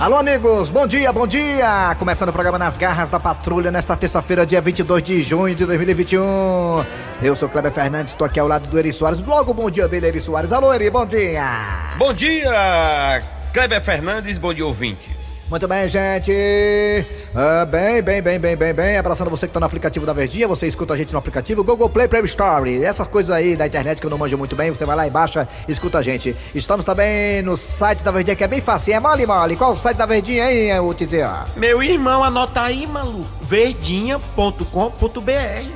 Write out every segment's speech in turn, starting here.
Alô, amigos, bom dia, bom dia! Começando o programa Nas Garras da Patrulha nesta terça-feira, dia 22 de junho de 2021. Eu sou Kleber Fernandes, estou aqui ao lado do Eri Soares. Logo, bom dia dele, Eri Soares. Alô, Eri, bom dia! Bom dia, Kleber Fernandes, bom dia, ouvintes. Muito bem, gente. Ah, bem, bem, bem, bem, bem, bem. Abraçando você que tá no aplicativo da Verdinha, você escuta a gente no aplicativo Google Play, Play Store. Essas coisas aí da internet que eu não manjo muito bem, você vai lá e baixa e escuta a gente. Estamos também no site da Verdinha, que é bem fácil, é mole, mole. Qual o site da Verdinha, hein, o Meu irmão, anota aí, maluco. verdinha.com.br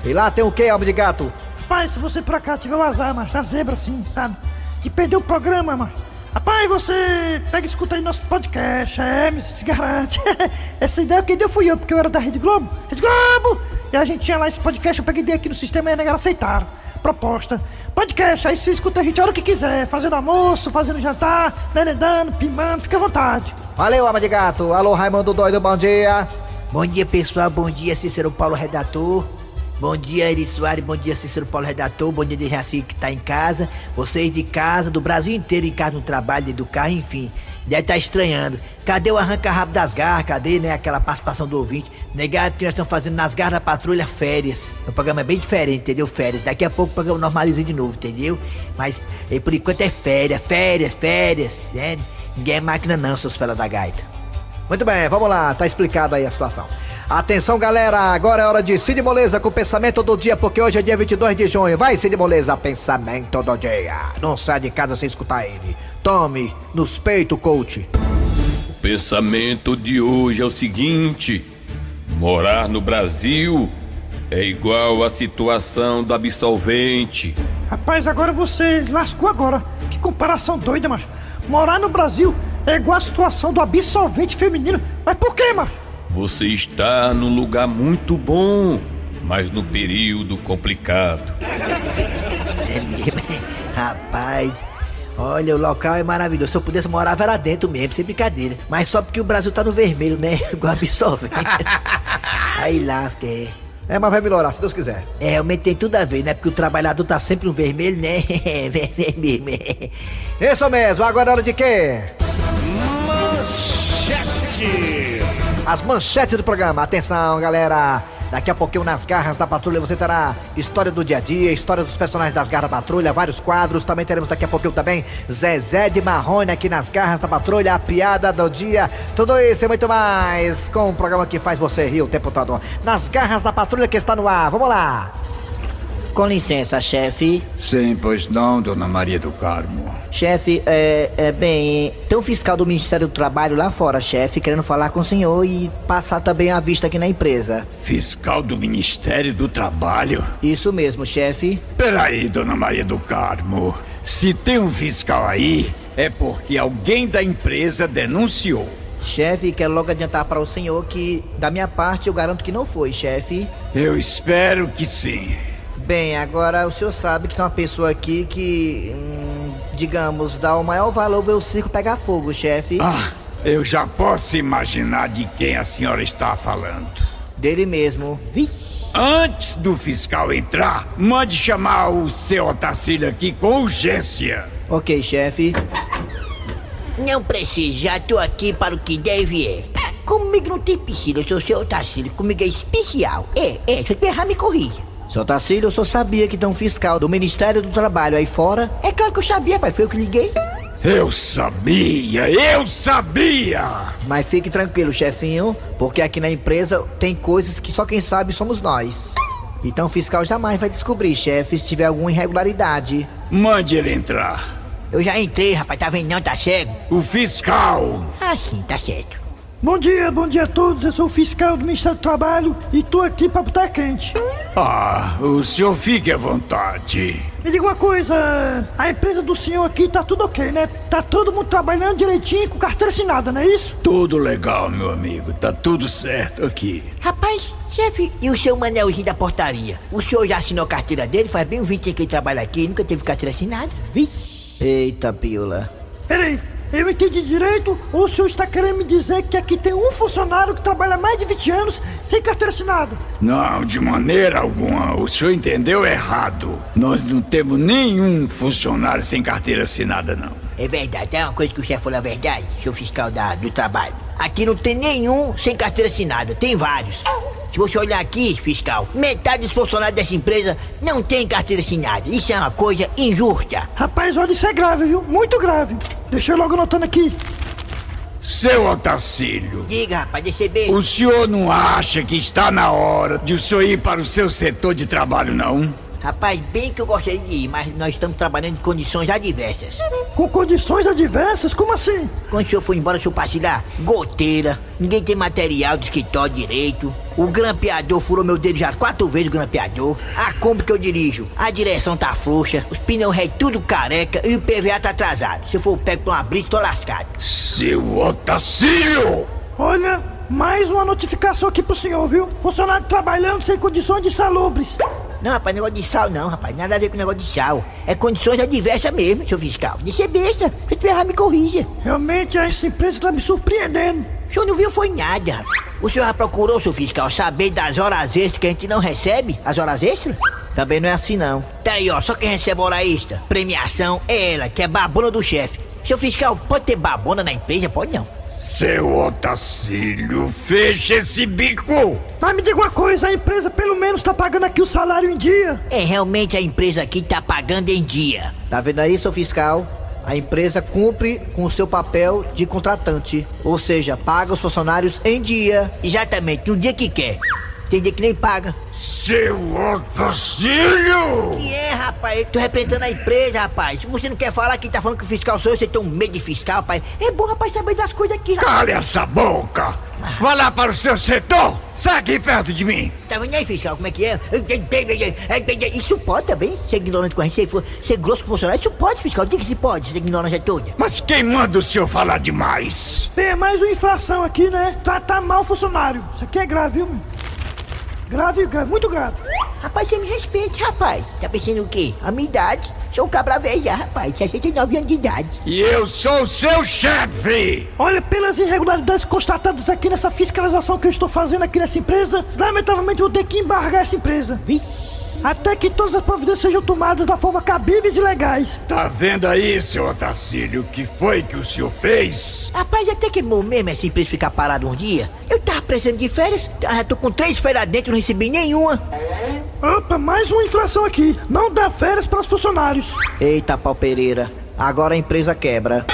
E lá tem o que, alma de gato? Pai, se você por acaso tiver o azar, mas da zebra assim, sabe? E perdeu o programa, mas Rapaz, você pega e escuta aí nosso podcast, é, se garante. Essa ideia quem deu fui eu, porque eu era da Rede Globo. Rede Globo! E a gente tinha lá esse podcast, eu peguei aqui no sistema e a negara aceitaram. Proposta. Podcast, aí você escuta a gente a hora que quiser, fazendo almoço, fazendo jantar, merendando, pimando, fica à vontade. Valeu, ama de gato. Alô, Raimundo Doido, bom dia. Bom dia, pessoal. Bom dia, Cícero Paulo Redator. Bom dia, Eri Soares. Bom dia, Cícero Paulo Redator. Bom dia, de Reaci que tá em casa. Vocês de casa, do Brasil inteiro em casa, no trabalho, dentro do carro, enfim. Deve estar tá estranhando. Cadê o arranca-rabo das garras? Cadê, né? Aquela participação do ouvinte. Negado que nós estamos fazendo nas garras da patrulha férias. O programa é bem diferente, entendeu? Férias. Daqui a pouco o programa normaliza de novo, entendeu? Mas eh, por enquanto é férias, férias, férias, né? Ninguém é máquina não, seus fellas da gaita. Muito bem, vamos lá, tá explicado aí a situação. Atenção, galera, agora é hora de Cid Moleza com o pensamento do dia, porque hoje é dia 22 de junho. Vai, Cid Moleza, pensamento do dia. Não sai de casa sem escutar ele. Tome nos peitos, coach. O pensamento de hoje é o seguinte: morar no Brasil é igual a situação do absolvente. Rapaz, agora você lascou agora. Que comparação doida, macho. Morar no Brasil é igual a situação do absolvente feminino. Mas por quê, macho? Você está num lugar muito bom, mas no período complicado. É mesmo, rapaz. Olha, o local é maravilhoso. Se eu pudesse morar, era dentro mesmo, sem brincadeira. Mas só porque o Brasil tá no vermelho, né? Igual absorvente. Aí lasca, é. É, mas vai melhorar, se Deus quiser. É, realmente tem tudo a ver, né? Porque o trabalhador tá sempre no vermelho, né? vermelho. Isso mesmo, agora é hora de quê? Manchete! As manchetes do programa. Atenção, galera. Daqui a pouquinho nas garras da patrulha você terá história do dia a dia, história dos personagens das garras da patrulha, vários quadros. Também teremos daqui a pouquinho também Zezé de Marrone aqui nas garras da patrulha, a piada do dia. Tudo isso e muito mais com um programa que faz você rir o tempo todo. Nas garras da patrulha que está no ar. Vamos lá. Com licença, chefe. Sim, pois não, dona Maria do Carmo. Chefe, é, é bem, tem um fiscal do Ministério do Trabalho lá fora, chefe, querendo falar com o senhor e passar também a vista aqui na empresa. Fiscal do Ministério do Trabalho? Isso mesmo, chefe. Peraí, dona Maria do Carmo. Se tem um fiscal aí, é porque alguém da empresa denunciou. Chefe, quero logo adiantar para o senhor que, da minha parte, eu garanto que não foi, chefe. Eu espero que sim. Bem, agora o senhor sabe que tem uma pessoa aqui que, hum, digamos, dá o maior valor ver o circo pegar fogo, chefe. Ah, eu já posso imaginar de quem a senhora está falando. Dele mesmo. Vi. Antes do fiscal entrar, mande chamar o seu Otacílio aqui com urgência. Ok, chefe. Não precisa, já tô aqui para o que deve é. Comigo não tem piscina, eu sou o seu Otacílio, comigo é especial. É, é, se eu errar, me corrija. Seu Tacílio, eu só sabia que tem um fiscal do Ministério do Trabalho aí fora. É claro que eu sabia, pai, foi eu que liguei. Eu sabia, eu sabia! Mas fique tranquilo, chefinho, porque aqui na empresa tem coisas que só quem sabe somos nós. Então o fiscal jamais vai descobrir, chefe, se tiver alguma irregularidade. Mande ele entrar. Eu já entrei, rapaz, tá vendo não, tá cego? O fiscal! Ah, sim, tá certo. Bom dia, bom dia a todos. Eu sou o fiscal do Ministério do Trabalho e tô aqui pra botar quente. Ah, o senhor fique à vontade. Me diga uma coisa, a empresa do senhor aqui tá tudo ok, né? Tá todo mundo trabalhando direitinho com carteira assinada, não é isso? Tudo legal, meu amigo. Tá tudo certo aqui. Rapaz, chefe, e o seu Manelzinho da portaria? O senhor já assinou a carteira dele? Faz bem um 20 que ele trabalha aqui e nunca teve carteira assinada. Vi? Eita, piola. Peraí, eu entendi direito ou o senhor está querendo me dizer que aqui tem um funcionário que trabalha mais de 20 anos sem carteira assinada? Não, de maneira alguma. O senhor entendeu errado. Nós não temos nenhum funcionário sem carteira assinada, não. É verdade, é uma coisa que o chefe falou a verdade, seu fiscal da, do trabalho. Aqui não tem nenhum sem carteira assinada, tem vários. Se você olhar aqui, fiscal, metade dos funcionários dessa empresa não tem carteira assinada. Isso é uma coisa injusta. Rapaz, olha, isso é grave, viu? Muito grave. Deixa eu logo anotando aqui. Seu Otacílio, Diga, rapaz, deixa ver. o senhor não acha que está na hora de o senhor ir para o seu setor de trabalho, não? Rapaz, bem que eu gostaria de ir, mas nós estamos trabalhando em condições adversas. Com condições adversas? Como assim? Quando o senhor foi embora, o senhor passei lá, goteira, ninguém tem material do escritório direito, o grampeador furou meu dedo já quatro vezes o grampeador, a Kombi que eu dirijo, a direção tá frouxa, os pneus ré tudo careca e o PVA tá atrasado. Se eu for pego pra uma brisa, tô lascado. Seu Otacílio! Olha, mais uma notificação aqui pro senhor, viu? Funcionário trabalhando sem condições de salubres. Não, rapaz, negócio de sal não, rapaz, nada a ver com negócio de sal. É condições adversas mesmo, seu fiscal. Deixa besta, se tiver errado, me corrija. Realmente, essa empresa tá me surpreendendo. O senhor não viu foi nada, rapaz. O senhor já procurou, seu fiscal, saber das horas extras que a gente não recebe? As horas extras? Também não é assim não. Tá aí, ó, só quem recebe hora extra. Premiação é ela, que é babona do chefe. Seu fiscal, pode ter babona na empresa? Pode não. Seu Otacílio, feche esse bico! Mas me diga uma coisa, a empresa pelo menos tá pagando aqui o salário em dia. É, realmente a empresa aqui tá pagando em dia. Tá vendo aí, seu fiscal? A empresa cumpre com o seu papel de contratante. Ou seja, paga os funcionários em dia. Exatamente, no dia que quer. Tem dia que nem paga. Seu Otacílio! E é, rapaz, eu tô representando a empresa, rapaz. Se você não quer falar que tá falando que o fiscal sou eu, você tem um medo de fiscal, rapaz. É bom, rapaz, saber das coisas aqui, rapaz. Cale essa boca! Vá lá para o seu setor! Sai aqui perto de mim! Tá vendo aí, fiscal, como é que é? Isso pode também, ser ignorante com a gente, ser, grosso com o funcionário. Isso pode, fiscal, diga que se pode, ser ignorância toda. Mas quem manda o senhor falar demais? Tem é mais uma infração aqui, né? Tratar mal o funcionário. Isso aqui é grave, viu? Grave, grave, muito grave. Rapaz, você me respeite, rapaz. Tá pensando o quê? A minha idade? Sou um cabra velho já, rapaz. 69 anos de idade. E eu sou o seu chefe! Olha, pelas irregularidades constatadas aqui nessa fiscalização que eu estou fazendo aqui nessa empresa, lamentavelmente vou ter que embargar essa empresa. Até que todas as providências sejam tomadas da forma cabíveis e legais. Tá vendo aí, seu Otacílio, o que foi que o senhor fez? Rapaz, até que é bom mesmo essa empresa ficar parada um dia. Eu tava precisando de férias, já tô com três férias dentro, não recebi nenhuma. Opa, mais uma infração aqui. Não dá férias para os funcionários. Eita, pau Pereira. Agora a empresa quebra.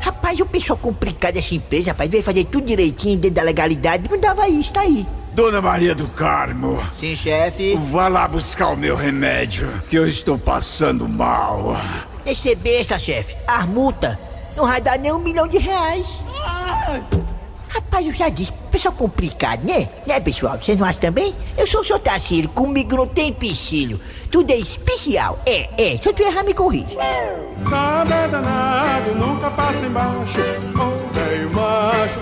Rapaz, o pessoal complicado dessa empresa, rapaz, veio fazer tudo direitinho dentro da legalidade, não dava isso, tá aí. Dona Maria do Carmo, Sim, chefe. vá lá buscar o meu remédio, que eu estou passando mal. Deixa ser besta, chefe. As multas não vai dar nem um milhão de reais. Rapaz, eu já disse, pessoal complicado, né? Né, pessoal? Vocês não acham também? Eu sou o seu Tarcílio, comigo não tem empecilho. Tudo é especial. É, é. Se eu te errar, me corrija. Nada é danado, nunca passa embaixo. Ô velho macho,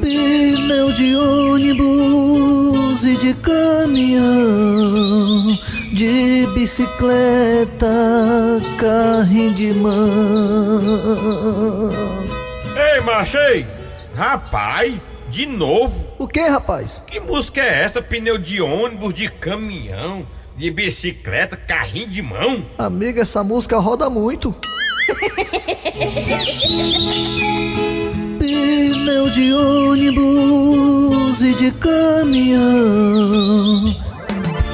Pneu de ônibus e de caminhão, de bicicleta, carrinho de mão. Ei, macho, ei! Rapaz, de novo? O que, rapaz? Que música é essa? Pneu de ônibus, de caminhão, de bicicleta, carrinho de mão? Amiga, essa música roda muito. Pneu de ônibus e de caminhão.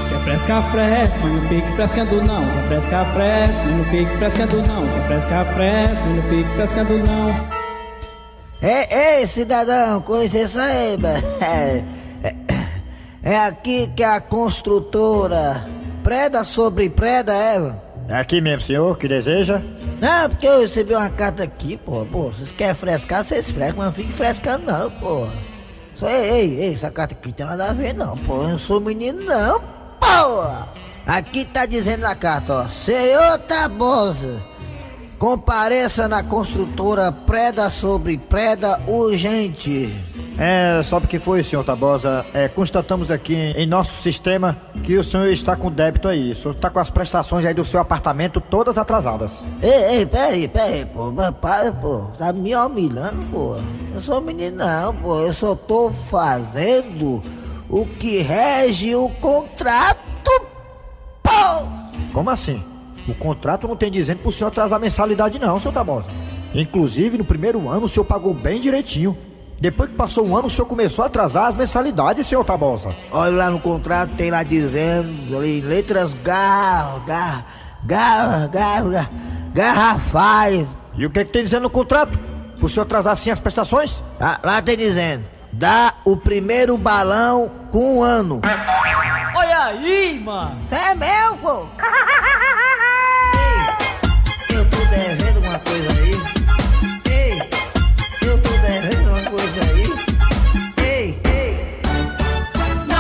Quer fresca, fresca, mas não fique frescando não. Quer fresca, fresca, mas não fique frescando não. Quer fresca, fresca, mas não fique frescando não. Ei, ei, cidadão, com licença aí, é, é, é aqui que a construtora preda sobre preda, é? É aqui mesmo, senhor, que deseja? Não, porque eu recebi uma carta aqui, pô, pô, vocês querem frescar, vocês frescam, mas não fique frescando não, pô. Só, ei, ei, ei, essa carta aqui tem nada a ver não, pô, eu não sou menino não, pô. Aqui tá dizendo na carta, ó, senhor Tabosa, compareça na construtora preda sobre preda urgente. É, sabe o que foi, senhor Tabosa? É, constatamos aqui em nosso sistema que o senhor está com débito aí. O senhor está com as prestações aí do seu apartamento todas atrasadas. Ei, ei, peraí, peraí, pô. Para, pô. Tá me humilhando, pô. Eu sou menino, não, pô. Eu só tô fazendo o que rege o contrato, pô. Como assim? O contrato não tem dizendo pro senhor atrasar a mensalidade não, seu Tabosa. Inclusive, no primeiro ano o senhor pagou bem direitinho. Depois que passou um ano, o senhor começou a atrasar as mensalidades, senhor Tabosa. Olha lá no contrato, tem lá dizendo, ali, em letras gar, gar, gar, gar, gar, garrafais. E o que, que tem dizendo no contrato? Pro senhor atrasar assim as prestações? Lá, lá tem dizendo, dá o primeiro balão com um ano. Olha aí, mano. Isso é meu, pô.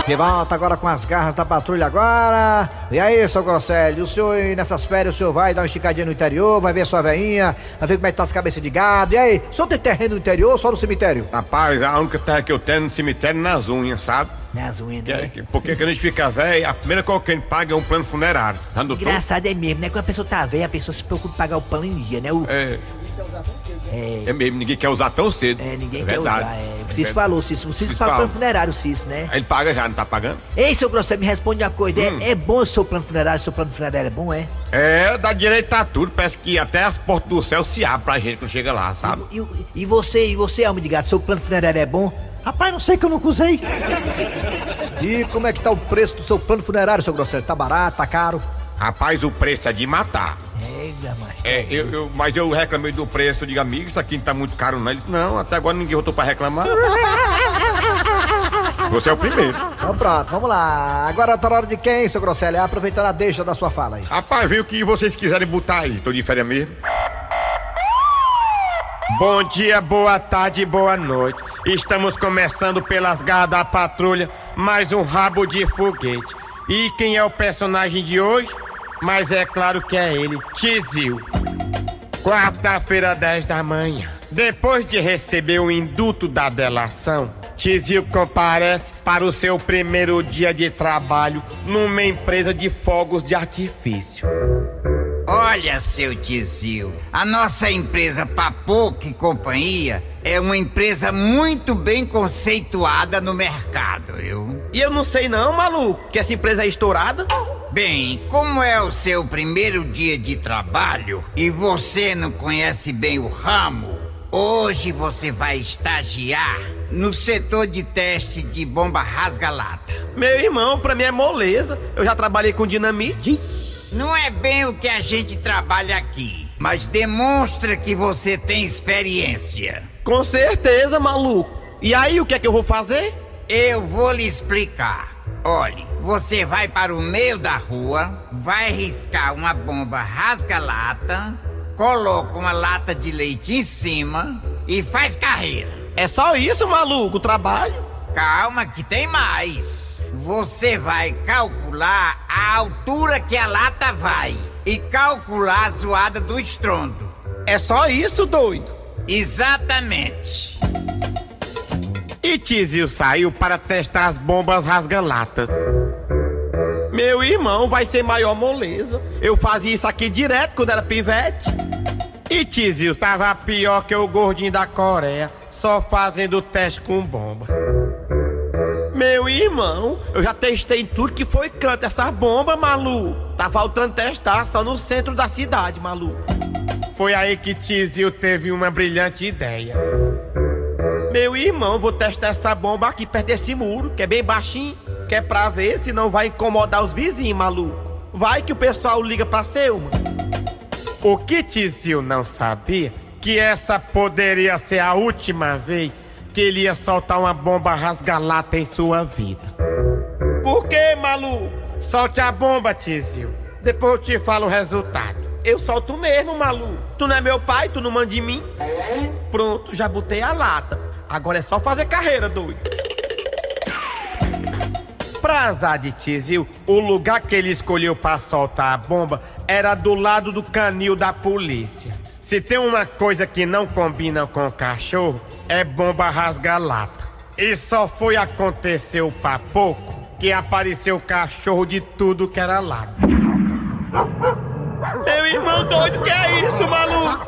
De volta agora com as garras da patrulha agora. E aí, seu Grosselio, o senhor nessas férias, o senhor vai dar uma esticadinha no interior, vai ver sua veinha, vai ver como é que tá as cabeças de gado. E aí, o senhor tem terreno no interior ou só no cemitério? Rapaz, a única terra que eu tenho é no cemitério nas unhas, sabe? Nas unhas, Que- né? que- Porque quando a gente fica velho, a primeira coisa que a gente paga é um plano funerário. Tá? Engraçado é mesmo, né? Quando a pessoa tá velha, a pessoa se preocupa em pagar o pão em dia, né? O, É, é, é mesmo, ninguém quer usar tão cedo. é, ninguém quer verdade. usar. É. O É Cício verdade. falou, Cício. O Cício fala. plano funerário, o Cício, né? Ele paga já, não tá pagando? Ei, seu Grosselio, me responde uma coisa. É- Hum. É, bom o seu plano funerário? Seu plano funerário é bom, é? É, dá direito a tudo. Parece que até as portas do céu se abrem pra gente quando chega lá, sabe? E, e- e você, e você, alma de gato, seu plano funerário é bom? Rapaz, não sei que eu nunca usei. E como é que tá o preço do seu plano funerário, seu Grosselio? Tá barato, tá caro? Rapaz, o preço é de matar. Macho. É, eu, eu- mas eu reclamei do preço, eu digo, amigo, isso aqui não tá muito caro, não. Ele disse, não, até agora ninguém voltou pra reclamar. Você é o primeiro. Então pronto, vamos lá. Agora tá na hora de quem, seu Grosselio? Aproveitando a deixa da sua fala aí. Rapaz, viu o que vocês quiserem botar aí. Tô de férias mesmo. Bom dia, boa tarde, boa noite. Estamos começando pelas garras da patrulha, mais um rabo de foguete. E quem é o personagem de hoje? Mas é claro que é ele, Tizil. Quarta-feira, 10 da manhã. Depois de receber o induto da delação, Tizil comparece para o seu primeiro dia de trabalho numa empresa de fogos de artifício. Olha, seu Tizil, a nossa empresa Papoca e Companhia é uma empresa muito bem conceituada no mercado, viu? E eu não sei não, maluco, que essa empresa é estourada. Bem, como é o seu primeiro dia de trabalho e você não conhece bem o ramo, hoje você vai estagiar no setor de teste de bomba rasga-lata. Meu irmão, pra mim é moleza. Eu já trabalhei com dinamite. Não é bem o que a gente trabalha aqui, mas demonstra que você tem experiência. Com certeza, maluco. E aí, o que é que eu vou fazer? Eu vou lhe explicar. Olhe, você vai para o meio da rua, vai riscar uma bomba rasga-lata, coloca uma lata de leite em cima e faz carreira. É só isso, maluco, o trabalho. Calma que tem mais. Você vai calcular a altura que a lata vai e calcular a zoada do estrondo. É só isso, doido. Exatamente. E Tizil saiu para testar as bombas rasga-latas. Meu irmão vai ser maior moleza. Eu fazia isso aqui direto quando era pivete. E Tizil tava pior que o gordinho da Coreia, só fazendo teste com bomba. Meu irmão, eu já testei tudo que foi canto essa bomba, maluco. Tá faltando testar só no centro da cidade, maluco. Foi aí que Tizil teve uma brilhante ideia. Meu irmão, vou testar essa bomba aqui perto desse muro, que é bem baixinho, que é pra ver se não vai incomodar os vizinhos, maluco. Vai que o pessoal liga pra Selma. O que Tizil não sabia que essa poderia ser a última vez que ele ia soltar uma bomba rasga-lata em sua vida. Por que, maluco? Solte a bomba, Tizil. Depois eu te falo o resultado. Eu solto mesmo, maluco. Tu não é meu pai, tu não manda de mim. Pronto, já botei a lata. Agora é só fazer carreira, doido. Pra azar de Tizil, o lugar que ele escolheu pra soltar a bomba era do lado do canil da polícia. Se tem uma coisa que não combina com cachorro, é bomba rasga-lata. E só foi acontecer o pouco que apareceu cachorro de tudo que era lado. Meu irmão doido, que é isso, maluco?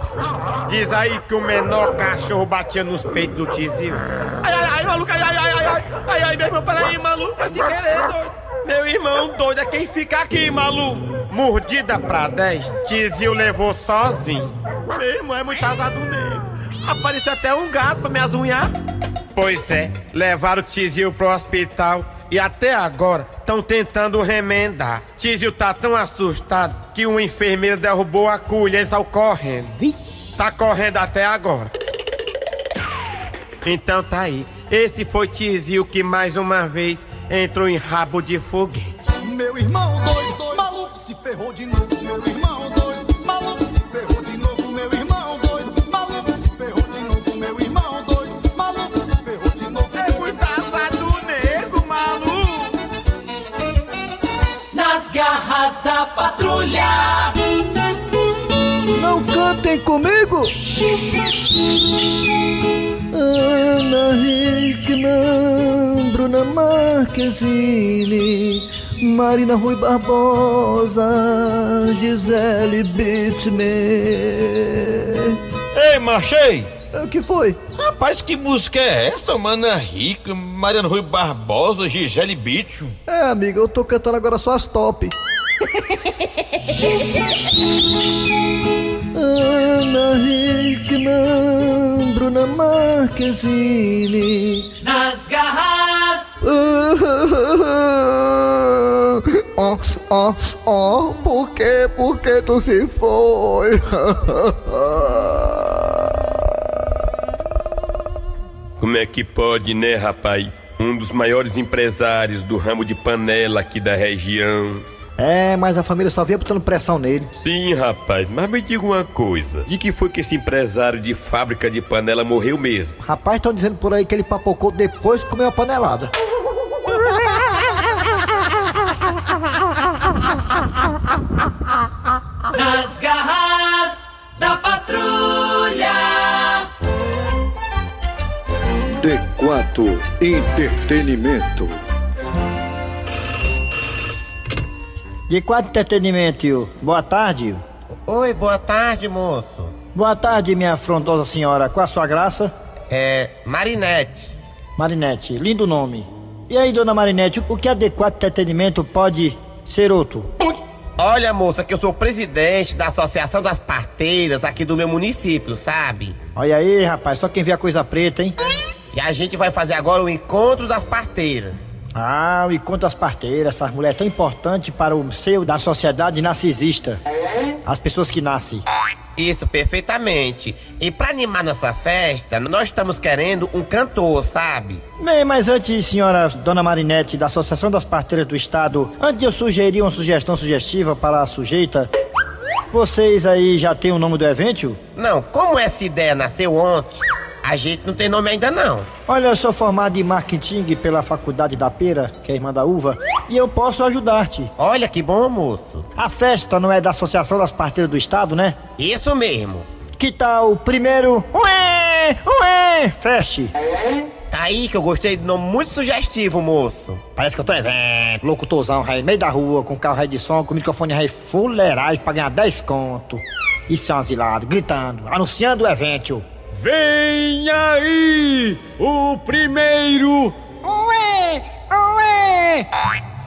Diz aí que o menor cachorro batia nos peitos do tizio. Ai, ai, ai, maluco, ai, ai, ai, ai, ai, ai, meu irmão, peraí, maluco, sem querer, doido. Meu irmão doido é quem fica aqui, maluco. Mordida pra 10, tizio levou sozinho. Meu irmão é muito azado mesmo. Apareceu até um gato pra me azunhar. Pois é, levaram o tizio pro hospital e até agora estão tentando remendar. Tizio tá tão assustado que um enfermeiro derrubou a colher e saiu correndo. Tá correndo até agora. Então tá aí. Esse foi Tizio que mais uma vez entrou em rabo de foguete. Meu irmão doido, doido, maluco se ferrou de novo. Meu irmão doido, maluco se ferrou de novo. Patrulha. Não cantem comigo! Ana Hickman, Bruna Marquezine, Marina Rui Barbosa, Gisele Bittman. Ei, Machei! O que foi? Rapaz, que música é essa? Mana Rica, Mariano Rui Barbosa, Gisele Bicho. É, amiga, eu tô cantando agora só as top. Ana Hickman, Bruna Marquezine. Nas garras. Ó, ó, ó, por que, por que tu se foi? Como é que pode, né, rapaz? Um dos maiores empresários do ramo de panela aqui da região. É, mas a família só vinha botando pressão nele. Sim, rapaz, mas me diga uma coisa: de que foi que esse empresário de fábrica de panela morreu mesmo? Rapaz, estão dizendo por aí que ele papocou depois que comeu a panelada. Nas garras da patrulha. D4 Entretenimento. De quatro entretenimento, tio. Boa tarde. Oi, boa tarde, moço. Boa tarde, minha afrontosa senhora. Qual a sua graça? É. Marinete. Marinete, lindo nome. E aí, dona Marinete, o que a D4 Entretenimento pode ser outro? Olha, moça, que eu sou presidente da Associação das Parteiras aqui do meu município, sabe? Olha aí, rapaz, só quem vê a coisa preta, hein? E a gente vai fazer agora o encontro das parteiras. Ah, o encontro das parteiras, essas mulheres tão importantes para o seio da sociedade narcisista. As pessoas que nascem. Isso, perfeitamente. E pra animar nossa festa, nós estamos querendo um cantor, sabe? Bem, mas antes, senhora Dona Marinete, da Associação das Parteiras do Estado, antes de eu sugerir uma sugestão sugestiva para a sujeita, vocês aí já têm o nome do evento? Não, como essa ideia nasceu ontem, a gente não tem nome ainda não. Olha, eu sou formado em marketing pela Faculdade da Pera, que é irmã da uva, e eu posso ajudar-te. Olha que bom, moço. A festa não é da Associação das Parteiras do Estado, né? Isso mesmo. Que tal o primeiro? Ué! Ué! Feste! Tá aí que eu gostei do nome muito sugestivo, moço. Parece que eu tô em evento, locutorzão, rei, meio da rua, com carro rei de som, com microfone rei fuleiragem pra ganhar 10 conto. Isso é um gritando, anunciando o evento. Vem aí o primeiro Ué! Ué!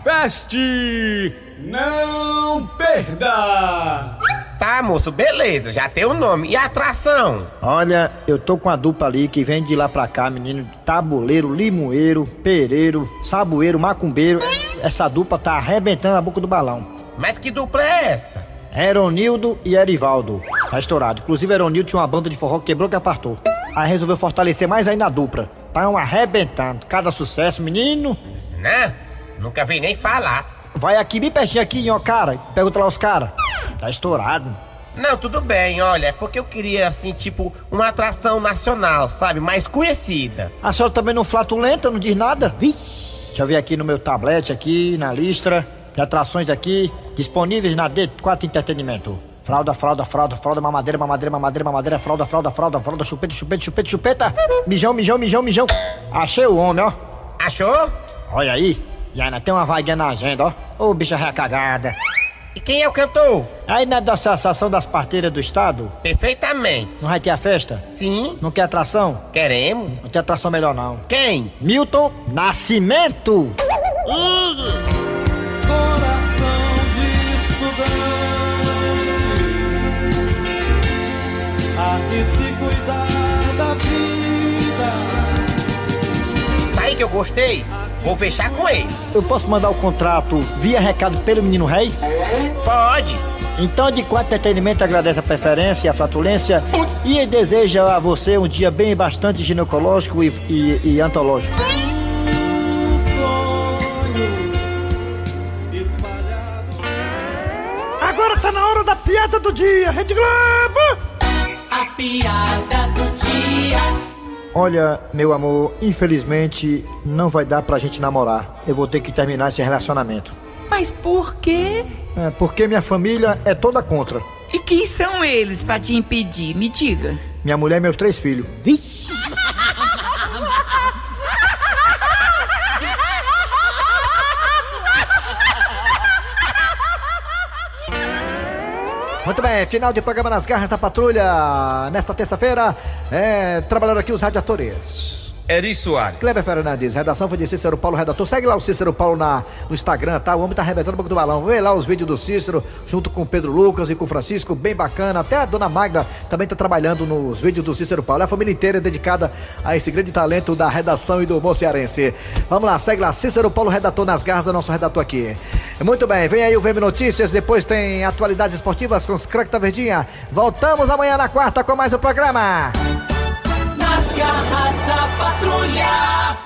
Feste! Não perda! Tá, moço, beleza, já tem o nome. E a atração? Olha, eu tô com a dupla ali que vem de lá pra cá, menino. Tabuleiro, limoeiro, pereiro, saboeiro, macumbeiro. Essa dupla tá arrebentando a boca do balão. Mas que dupla é essa? Eronildo e Erivaldo. Tá estourado. Inclusive, Eronildo tinha uma banda de forró que quebrou que apartou. Aí resolveu fortalecer mais ainda a dupla. Tão arrebentando. Cada sucesso, menino. Né? Nunca vi nem falar. Vai aqui bem pertinho aqui, ó, cara. Pergunta lá os caras. Tá estourado. Não, tudo bem, olha, é porque eu queria, assim, tipo, uma atração nacional, sabe? Mais conhecida. A senhora também não flatulenta, não diz nada? Vi. Deixa eu ver aqui no meu tablet, aqui, na lista de atrações aqui, disponíveis na D4 Entretenimento. Fralda, fralda, fralda, fralda, mamadeira, mamadeira, mamadeira, mamadeira, fralda, fralda, fralda, fralda, chupeta, chupeta, chupeta, chupeta, mijão, mijão, mijão, mijão. Achei o homem, ó. Achou? Olha aí. Já não tem uma vaguinha na agenda, ó. Ô, bicha recagada. E quem é o cantor? Aí na da Associação das Parteiras do Estado, Perfeitamente. não vai ter a festa? Sim. Não quer atração? Queremos. Não tem atração melhor não. Quem? Milton Nascimento! Coração gostei. Vou fechar com ele. Eu posso mandar o contrato via recado pelo Menino Rei? Pode. Então, de quatro entretenimento, agradece a preferência e a flatulência e deseja a você um dia bem bastante ginecológico e, e, e antológico. Agora tá na hora da piada do dia, Rede Globo! A piada Olha, meu amor, infelizmente não vai dar pra gente namorar. Eu vou ter que terminar esse relacionamento. Mas por quê? É, porque minha família é toda contra. E quem são eles pra te impedir? Me diga. Minha mulher e meus três filhos. Muito bem, final de programa nas garras da patrulha. Nesta terça-feira, é, trabalhando aqui os radiadores. Eri Soares. Kleber Fernandes, redação foi de Cícero Paulo, redator. Segue lá o Cícero Paulo na, no Instagram, tá? O homem tá arrebentando um pouco do balão. Vê lá os vídeos do Cícero, junto com o Pedro Lucas e com o Francisco, bem bacana. Até a dona Magda também tá trabalhando nos vídeos do Cícero Paulo. A família inteira é dedicada a esse grande talento da redação e do humor cearense. Vamos lá, segue lá, Cícero Paulo, redator nas garras, é o nosso redator aqui. Muito bem, vem aí o VM Notícias, depois tem atualidades esportivas com da Verdinha. Voltamos amanhã na quarta com mais um programa. Nas garras da patrulha